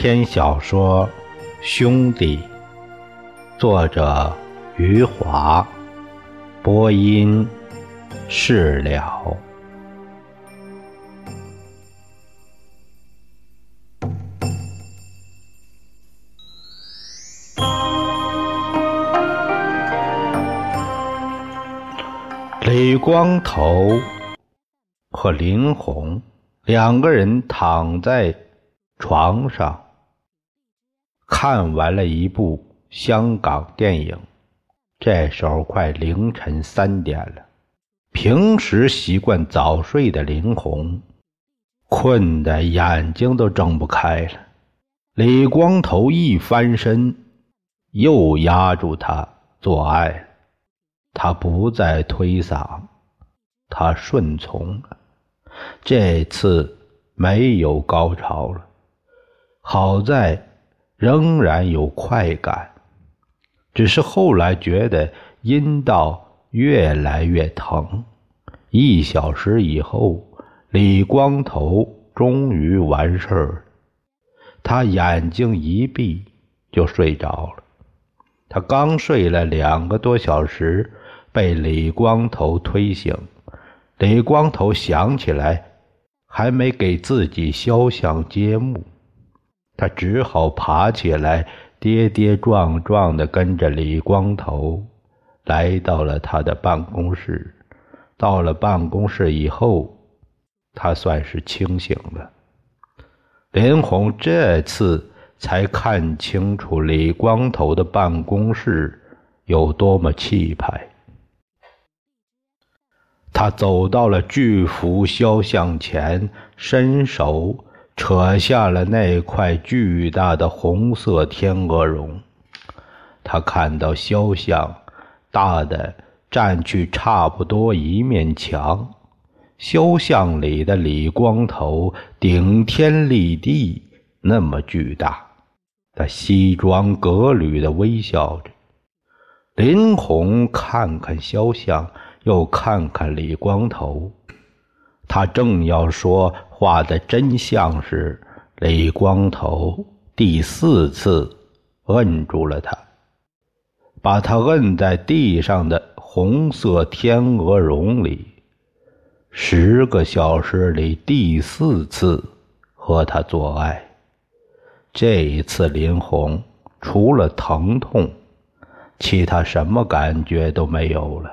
长篇小说《兄弟》，作者余华，播音释了。李光头和林红两个人躺在。床上看完了一部香港电影，这时候快凌晨三点了。平时习惯早睡的林红，困得眼睛都睁不开了。李光头一翻身，又压住他做爱，他不再推搡，他顺从了。这次没有高潮了。好在仍然有快感，只是后来觉得阴道越来越疼。一小时以后，李光头终于完事儿，他眼睛一闭就睡着了。他刚睡了两个多小时，被李光头推醒。李光头想起来，还没给自己肖像揭幕。他只好爬起来，跌跌撞撞地跟着李光头来到了他的办公室。到了办公室以后，他算是清醒了。林红这次才看清楚李光头的办公室有多么气派。他走到了巨幅肖像前，伸手。扯下了那块巨大的红色天鹅绒，他看到肖像大的占据差不多一面墙。肖像里的李光头顶天立地，那么巨大。他西装革履的微笑着。林红看看肖像，又看看李光头。他正要说画的真像时，李光头第四次摁住了他，把他摁在地上的红色天鹅绒里。十个小时里第四次和他做爱，这一次林红除了疼痛，其他什么感觉都没有了。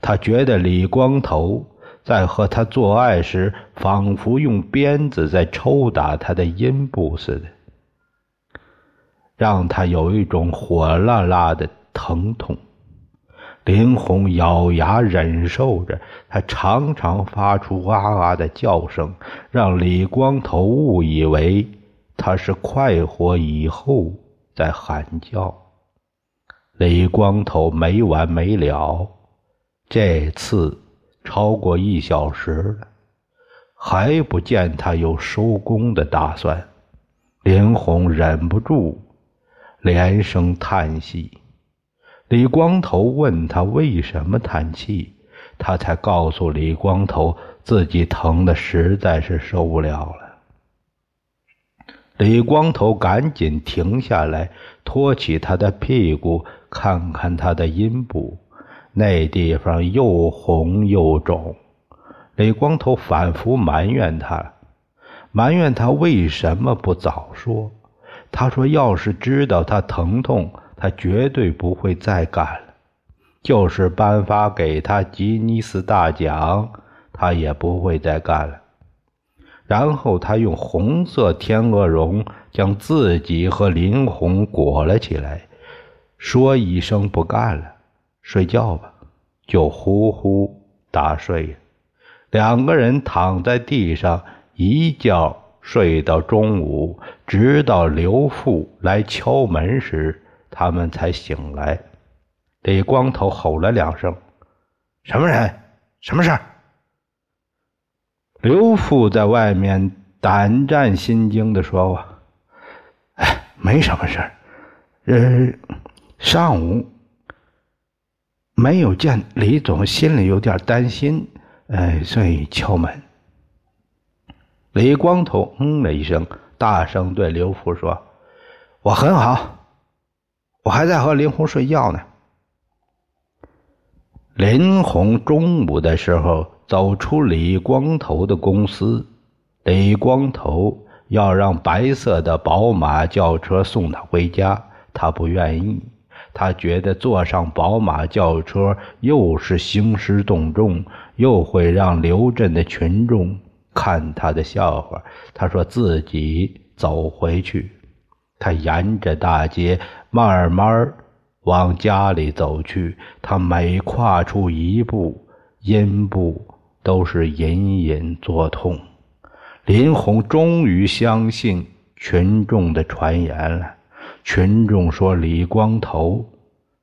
他觉得李光头。在和他做爱时，仿佛用鞭子在抽打他的阴部似的，让他有一种火辣辣的疼痛。林红咬牙忍受着，他常常发出哇哇的叫声，让李光头误以为他是快活以后在喊叫。李光头没完没了，这次。超过一小时了，还不见他有收工的打算。林红忍不住连声叹息。李光头问他为什么叹气，他才告诉李光头自己疼的实在是受不了了。李光头赶紧停下来，托起他的屁股，看看他的阴部。那地方又红又肿，李光头反复埋怨他，埋怨他为什么不早说。他说：“要是知道他疼痛，他绝对不会再干了。就是颁发给他吉尼斯大奖，他也不会再干了。”然后他用红色天鹅绒将自己和林红裹了起来，说一声不干了。睡觉吧，就呼呼大睡呀。两个人躺在地上一觉睡到中午，直到刘富来敲门时，他们才醒来。李光头吼了两声：“什么人？什么事？”刘富在外面胆战心惊地说：“哎，没什么事呃，上午。”没有见李总，心里有点担心，哎，所以敲门。李光头嗯了一声，大声对刘福说：“我很好，我还在和林红睡觉呢。”林红中午的时候走出李光头的公司，李光头要让白色的宝马轿车送他回家，他不愿意。他觉得坐上宝马轿车又是兴师动众，又会让刘镇的群众看他的笑话。他说自己走回去。他沿着大街慢慢往家里走去。他每跨出一步，阴部都是隐隐作痛。林红终于相信群众的传言了。群众说：“李光头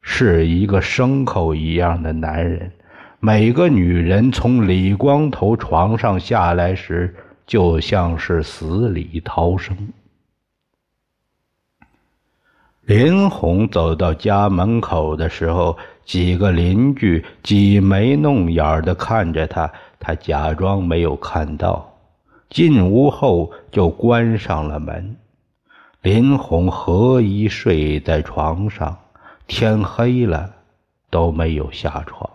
是一个牲口一样的男人。每个女人从李光头床上下来时，就像是死里逃生。”林红走到家门口的时候，几个邻居挤眉弄眼的看着他，他假装没有看到。进屋后就关上了门。林红合衣睡在床上，天黑了都没有下床。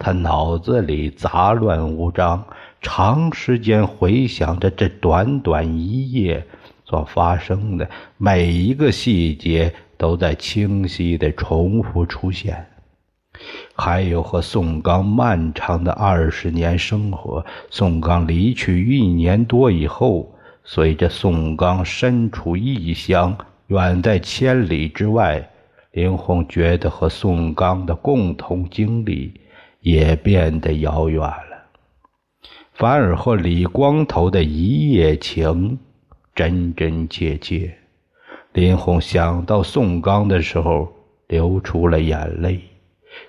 他脑子里杂乱无章，长时间回想着这短短一夜所发生的每一个细节，都在清晰的重复出现。还有和宋刚漫长的二十年生活。宋刚离去一年多以后。随着宋刚身处异乡，远在千里之外，林红觉得和宋刚的共同经历也变得遥远了，反而和李光头的一夜情真真切切。林红想到宋刚的时候，流出了眼泪。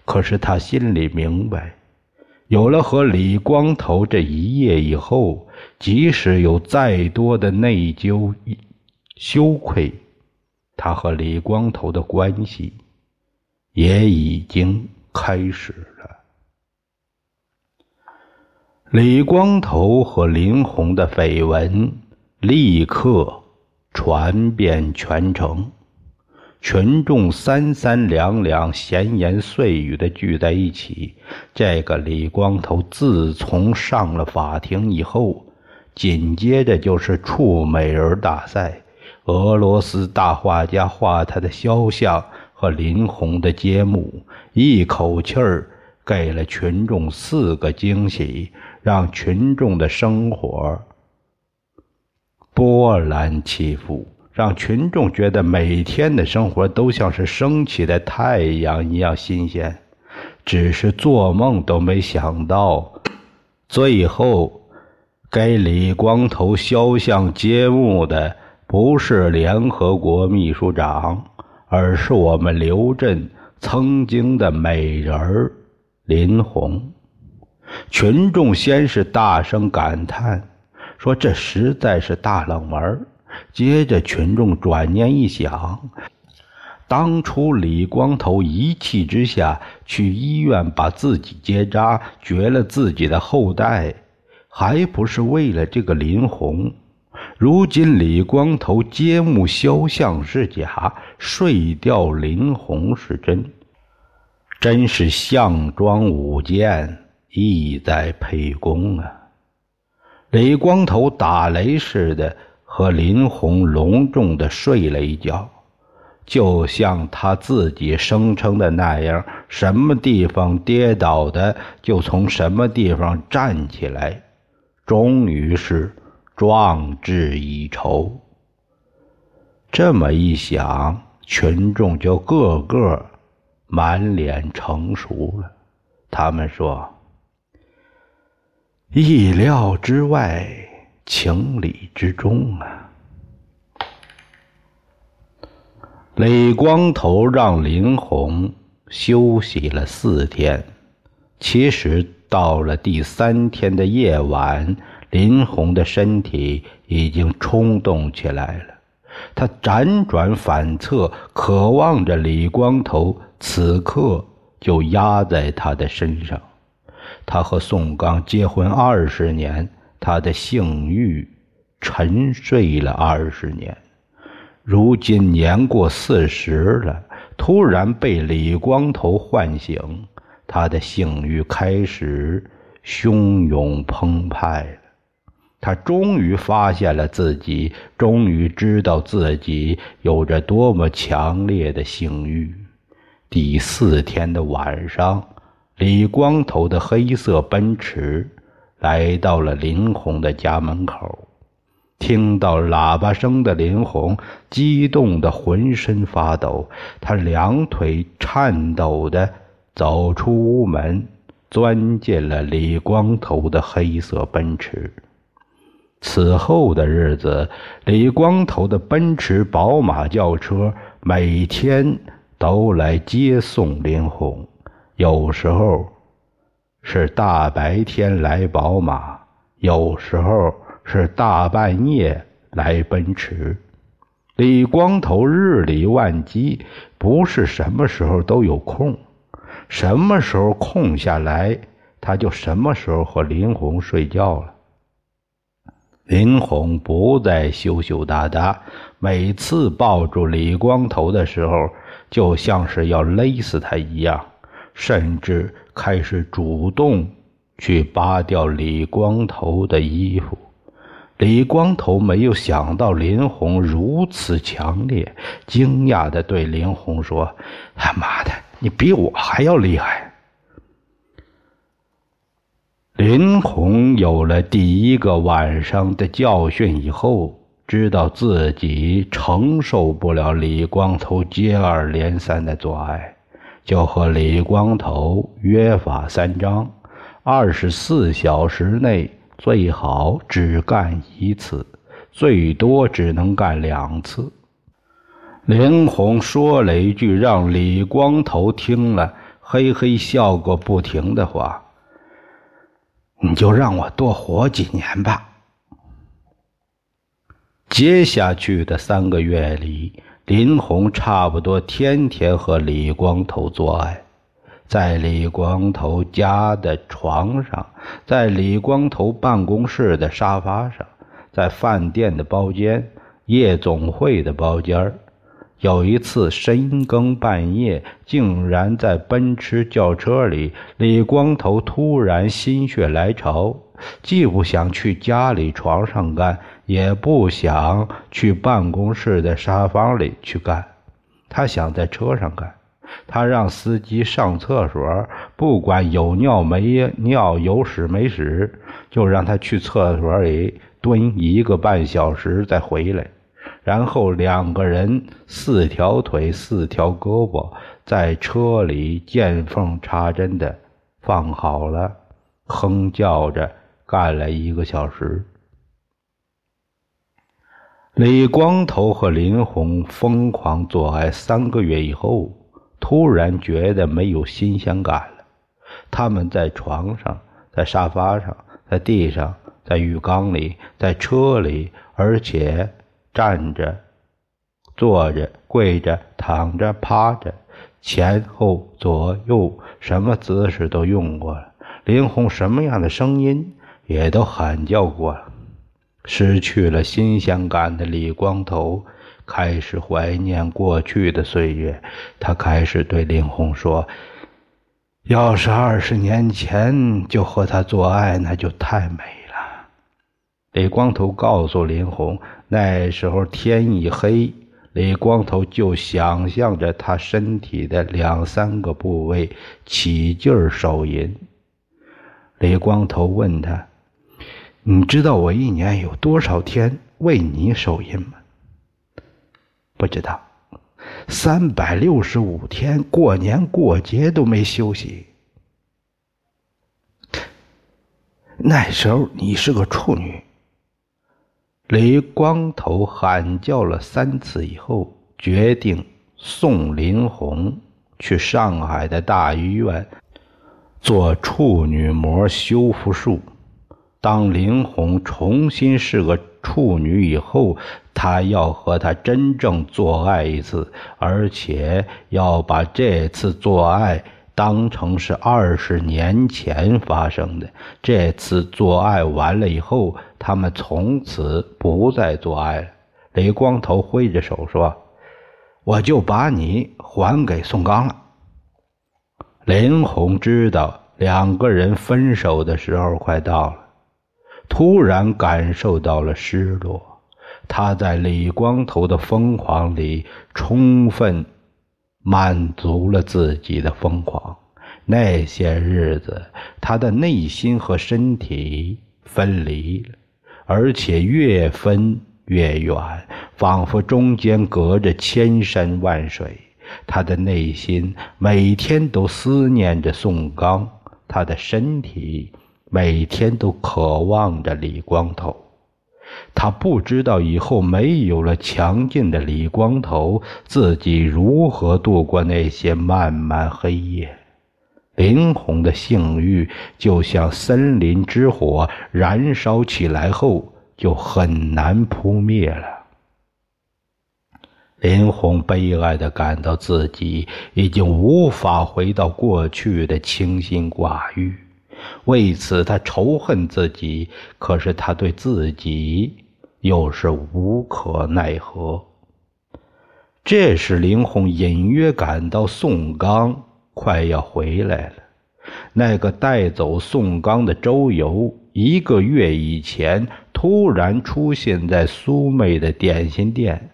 可是他心里明白。有了和李光头这一夜以后，即使有再多的内疚、羞愧，他和李光头的关系也已经开始了。李光头和林红的绯闻立刻传遍全城。群众三三两两、闲言碎语的聚在一起。这个李光头自从上了法庭以后，紧接着就是触美人大赛，俄罗斯大画家画他的肖像和林红的揭幕，一口气儿给了群众四个惊喜，让群众的生活波澜起伏。让群众觉得每天的生活都像是升起的太阳一样新鲜，只是做梦都没想到，最后给李光头肖像揭幕的不是联合国秘书长，而是我们刘镇曾经的美人林红。群众先是大声感叹，说这实在是大冷门。接着，群众转念一想，当初李光头一气之下去医院把自己结扎，绝了自己的后代，还不是为了这个林红？如今李光头揭幕肖像是假，睡掉林红是真，真是项庄舞剑，意在沛公啊！李光头打雷似的。和林红隆重的睡了一觉，就像他自己声称的那样，什么地方跌倒的，就从什么地方站起来，终于是壮志已酬。这么一想，群众就个个满脸成熟了。他们说：“意料之外。”情理之中啊！李光头让林红休息了四天。其实到了第三天的夜晚，林红的身体已经冲动起来了。他辗转反侧，渴望着李光头此刻就压在他的身上。他和宋刚结婚二十年。他的性欲沉睡了二十年，如今年过四十了，突然被李光头唤醒，他的性欲开始汹涌澎湃了。他终于发现了自己，终于知道自己有着多么强烈的性欲。第四天的晚上，李光头的黑色奔驰来到了林红的家门口。听到喇叭声的林红激动得浑身发抖，他两腿颤抖的走出屋门，钻进了李光头的黑色奔驰。此后的日子，李光头的奔驰、宝马轿车每天都来接送林红，有时候是大白天来宝马，有时候是大半夜来奔驰。李光头日理万机，不是什么时候都有空，什么时候空下来，他就什么时候和林红睡觉了。林红不再羞羞答答，每次抱住李光头的时候，就像是要勒死他一样，甚至开始主动去扒掉李光头的衣服。李光头没有想到林红如此强烈，惊讶地对林红说：“他妈的，你比我还要厉害！”林红有了第一个晚上的教训以后，知道自己承受不了李光头接二连三的做爱，就和李光头约法三章：二十四小时内最好只干一次，最多只能干两次。林红说了一句让李光头听了嘿嘿笑个不停的话。你就让我多活几年吧。接下去的三个月里，林红差不多天天和李光头做爱，在李光头家的床上，在李光头办公室的沙发上，在饭店的包间、夜总会的包间有一次深更半夜，竟然在奔驰轿车里，李光头突然心血来潮，既不想去家里床上干，也不想去办公室的沙发里去干，他想在车上干。他让司机上厕所，不管有尿没尿，有屎没屎，就让他去厕所里蹲一个半小时再回来。然后两个人四条腿四条胳膊在车里见缝插针的放好了，哼叫着干了一个小时。李光头和林红疯狂做爱三个月以后，突然觉得没有新鲜感了。他们在床上，在沙发上，在地上，在浴缸里，在车里，而且。站着、坐着、跪着、躺着、趴着，前后左右，什么姿势都用过了。林红什么样的声音也都喊叫过了。失去了新鲜感的李光头开始怀念过去的岁月。他开始对林红说：“要是二十年前就和他做爱，那就太美了。”李光头告诉林红。那时候天一黑，李光头就想象着他身体的两三个部位起劲儿手淫。李光头问他：“你知道我一年有多少天为你手淫吗？”“不知道。”“三百六十五天，过年过节都没休息。”“那时候你是个处女。”雷光头喊叫了三次以后，决定送林红去上海的大医院做处女膜修复术。当林红重新是个处女以后，他要和她真正做爱一次，而且要把这次做爱当成是二十年前发生的。这次做爱完了以后，他们从此不再做爱了。李光头挥着手说：“我就把你还给宋刚了。”林红知道两个人分手的时候快到了，突然感受到了失落。他在李光头的疯狂里充分满足了自己的疯狂。那些日子，他的内心和身体分离了，而且越分越远，仿佛中间隔着千山万水。他的内心每天都思念着宋刚，他的身体每天都渴望着李光头。他不知道以后没有了强劲的李光头，自己如何度过那些漫漫黑夜。林红的性欲就像森林之火，燃烧起来后就很难扑灭了。林红悲哀地感到自己已经无法回到过去的清心寡欲，为此他仇恨自己。可是他对自己又是无可奈何。这时，林红隐约感到宋刚快要回来了。那个带走宋刚的周游，一个月以前突然出现在苏妹的点心店。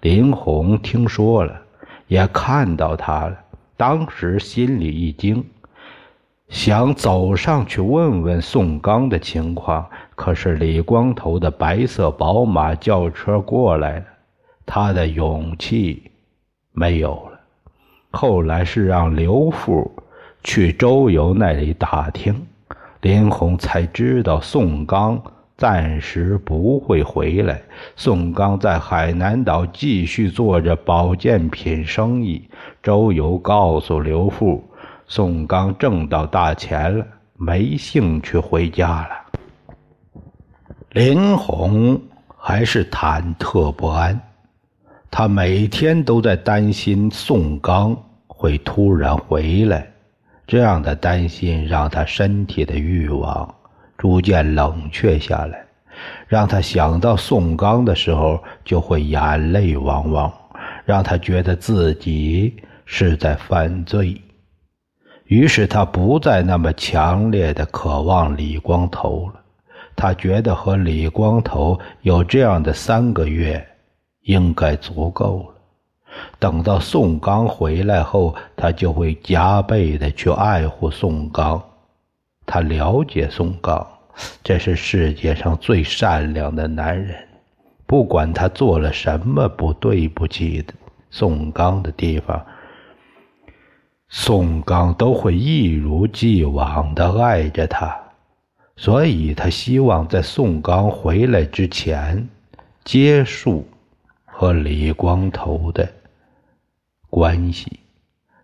林红听说了，也看到他了，当时心里一惊，想走上去问问宋刚的情况。可是李光头的白色宝马轿车过来了，他的勇气没有了。后来是让刘富去周游那里打听，林红才知道宋刚。暂时不会回来。宋刚在海南岛继续做着保健品生意。周游告诉刘富，宋刚挣到大钱了，没兴趣回家了。林红还是忐忑不安，他每天都在担心宋刚会突然回来。这样的担心让他身体的欲望。逐渐冷却下来，让他想到宋刚的时候就会眼泪汪汪，让他觉得自己是在犯罪。于是他不再那么强烈的渴望李光头了。他觉得和李光头有这样的三个月应该足够了。等到宋刚回来后，他就会加倍的去爱护宋刚。他了解宋刚，这是世界上最善良的男人。不管他做了什么不对不起的宋刚的地方，宋刚都会一如既往的爱着他。所以他希望在宋刚回来之前结束和李光头的关系。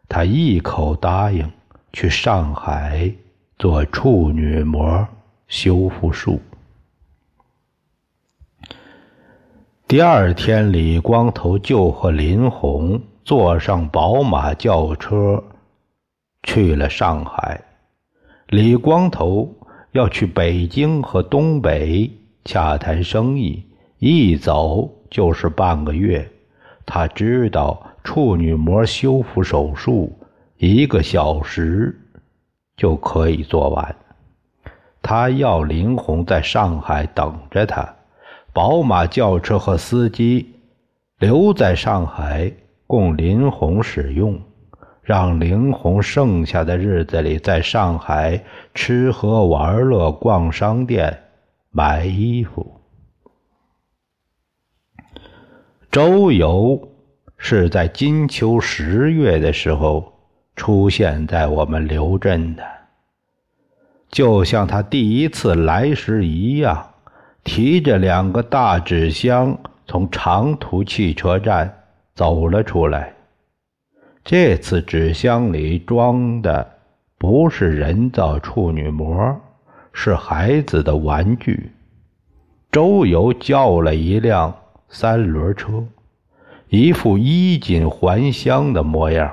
他一口答应去上海。做处女膜修复术。第二天，李光头就和林红坐上宝马轿车去了上海。李光头要去北京和东北洽谈生意，一走就是半个月。他知道处女膜修复手术一个小时。就可以做完。他要林红在上海等着他，宝马轿车和司机留在上海供林红使用，让林红剩下的日子里在上海吃喝玩乐、逛商店、买衣服。周游是在金秋十月的时候。出现在我们刘镇的，就像他第一次来时一样，提着两个大纸箱从长途汽车站走了出来。这次纸箱里装的不是人造处女膜，是孩子的玩具。周游叫了一辆三轮车，一副衣锦还乡的模样。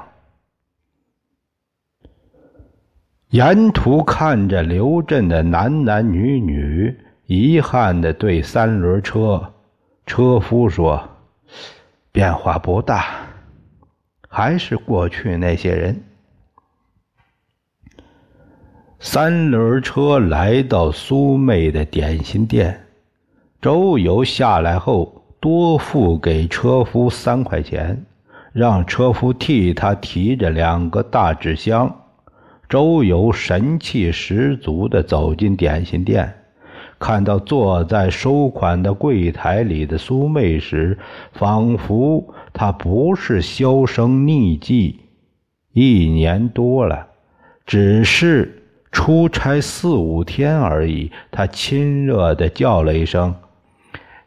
沿途看着刘镇的男男女女，遗憾地对三轮车车夫说：“变化不大，还是过去那些人。”三轮车来到苏妹的点心店，周游下来后多付给车夫三块钱，让车夫替他提着两个大纸箱。周游神气十足地走进点心店，看到坐在收款的柜台里的苏妹时，仿佛她不是销声匿迹一年多了，只是。出差四五天而已，他亲热地叫了一声：“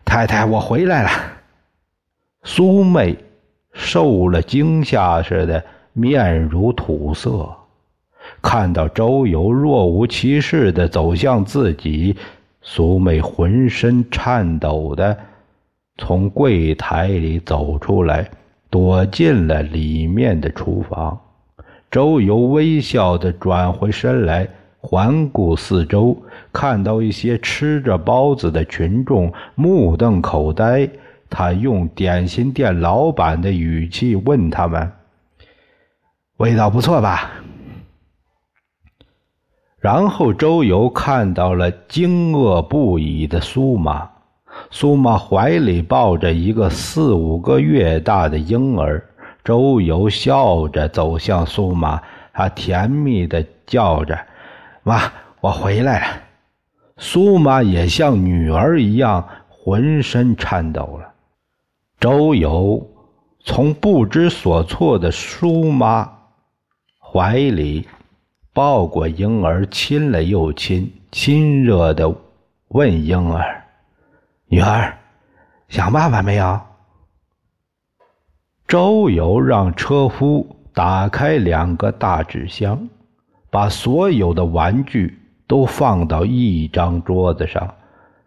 太太，我回来了。”苏妹受了惊吓似的，面如土色。看到周游若无其事地走向自己，苏妹浑身颤抖地从柜台里走出来，躲进了里面的厨房。周游微笑地转回身来，环顾四周，看到一些吃着包子的群众目瞪口呆。他用点心店老板的语气问他们：“味道不错吧？”然后周游看到了惊愕不已的苏妈，苏妈怀里抱着一个四五个月大的婴儿。周游笑着走向苏妈，他甜蜜地叫着：“妈，我回来了。”苏妈也像女儿一样浑身颤抖了。周游从不知所措的苏妈怀里抱过婴儿，亲了又亲，亲热的问婴儿：“女儿，想爸爸没有？”周游让车夫打开两个大纸箱，把所有的玩具都放到一张桌子上，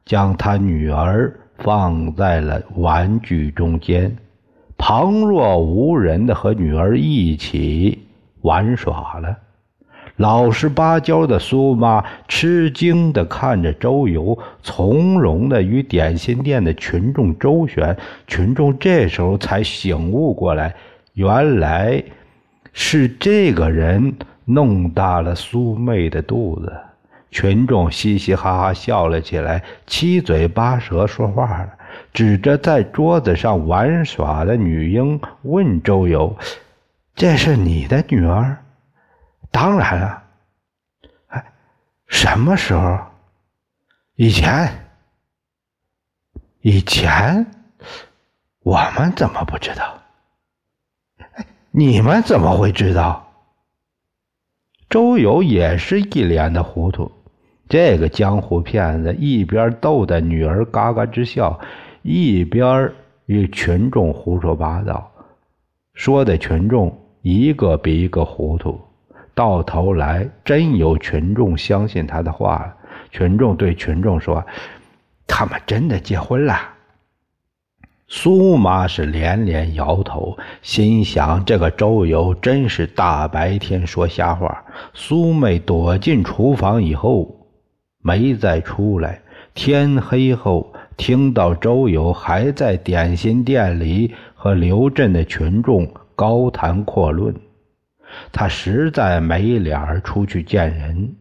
将他女儿放在了玩具中间，旁若无人的和女儿一起玩耍了。老实巴交的苏妈吃惊地看着周游，从容地与点心店的群众周旋。群众这时候才醒悟过来，原来是这个人弄大了苏妹的肚子。群众嘻嘻哈哈笑了起来，七嘴八舌说话，指着在桌子上玩耍的女婴问周游：“这是你的女儿？”当然了，哎，什么时候？以前，以前，我们怎么不知道？你们怎么会知道？周游也是一脸的糊涂。这个江湖骗子一边逗得女儿嘎嘎直笑，一边与群众胡说八道，说的群众一个比一个糊涂。到头来，真有群众相信他的话了。群众对群众说：“他们真的结婚了。”苏妈是连连摇头，心想：“这个周游真是大白天说瞎话。”苏妹躲进厨房以后，没再出来。天黑后，听到周游还在点心店里和刘镇的群众高谈阔论。他实在没脸儿出去见人，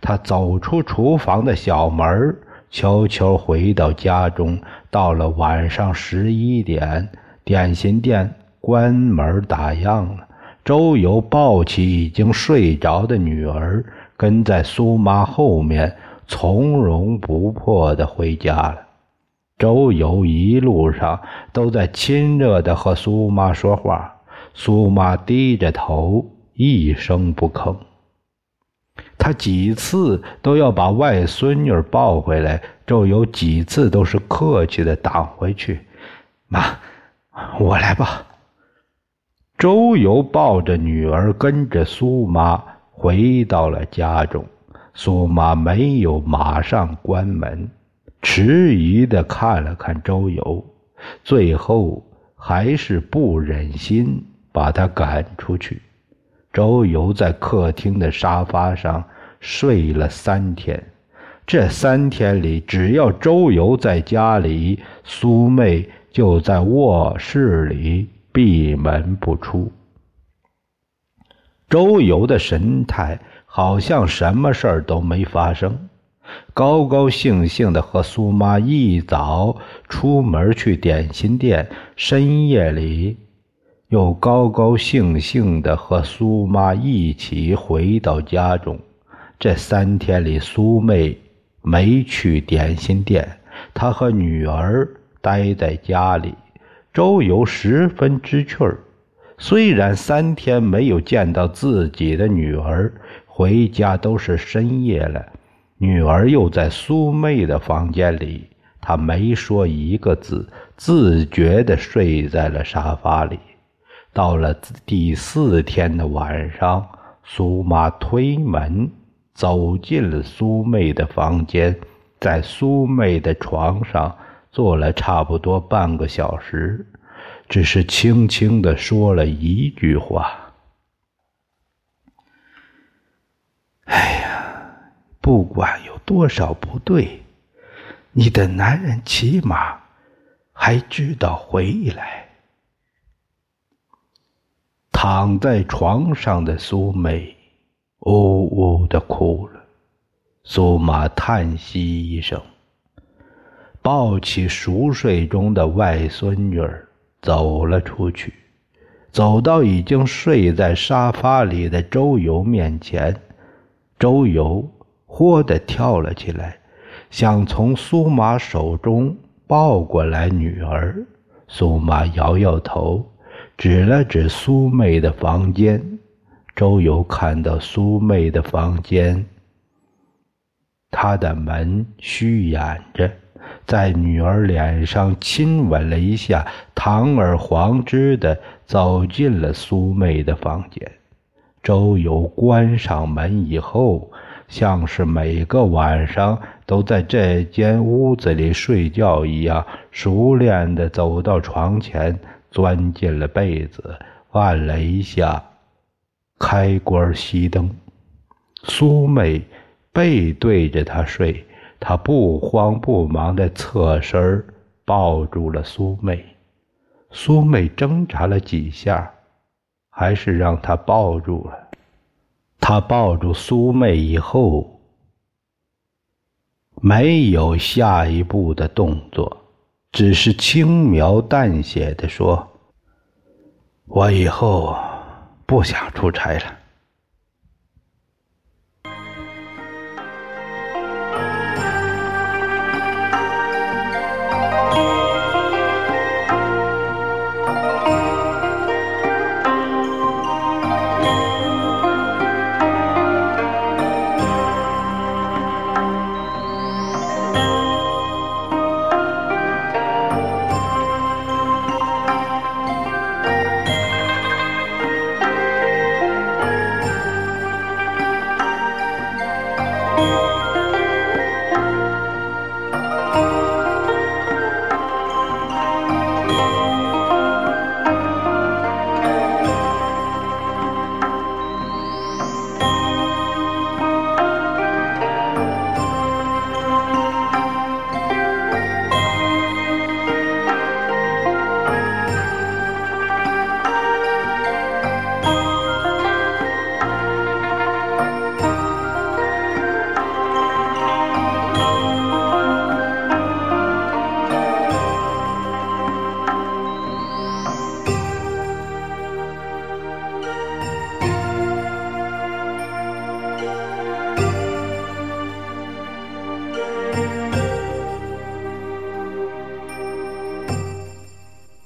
他走出厨房的小门，悄悄回到家中。到了晚上十一点，点心店关门打烊了。周游抱起已经睡着的女儿，跟在苏妈后面，从容不迫地回家了。周游一路上都在亲热地和苏妈说话。苏妈低着头，一声不吭。他几次都要把外孙女抱回来，周游几次都是客气的挡回去。妈，我来吧。周游抱着女儿，跟着苏妈回到了家中。苏妈没有马上关门，迟疑的看了看周游，最后还是不忍心。把他赶出去，周游在客厅的沙发上睡了三天。这三天里，只要周游在家里，苏妹就在卧室里闭门不出。周游的神态好像什么事儿都没发生，高高兴兴的和苏妈一早出门去点心店，深夜里又高高兴兴的和苏妈一起回到家中。这三天里，苏妹。没去点心店，她和女儿待在家里。周游十分知趣儿，虽然三天没有见到自己的女儿，回家都是深夜了，女儿又在苏妹的房间里，她没说一个字，自觉地睡在了沙发里。到了第四天的晚上，苏妈推门。走进了苏妹的房间，在苏妹的床上坐了差不多半个小时，只是轻轻的说了一句话：“哎呀，不管有多少不对，你的男人起码还知道回来。”躺在床上的苏梅。呜呜的哭了，苏玛叹息一声，抱起熟睡中的外孙女儿走了出去，走到已经睡在沙发里的周游面前，周游豁地跳了起来，想从苏玛手中抱过来女儿。苏玛摇摇头，指了指苏妹的房间。周游看到苏妹的房间，她的门虚掩着，在女儿脸上亲吻了一下，堂而皇之的走进了苏妹的房间。周游关上门以后，像是每个晚上都在这间屋子里睡觉一样，熟练的走到床前，钻进了被子，按了一下。开关熄灯，苏妹背对着他睡，他不慌不忙地侧身抱住了苏妹。苏妹挣扎了几下，还是让他抱住了。他抱住苏妹以后，没有下一步的动作，只是轻描淡写的说：“我以后。”不想出差了。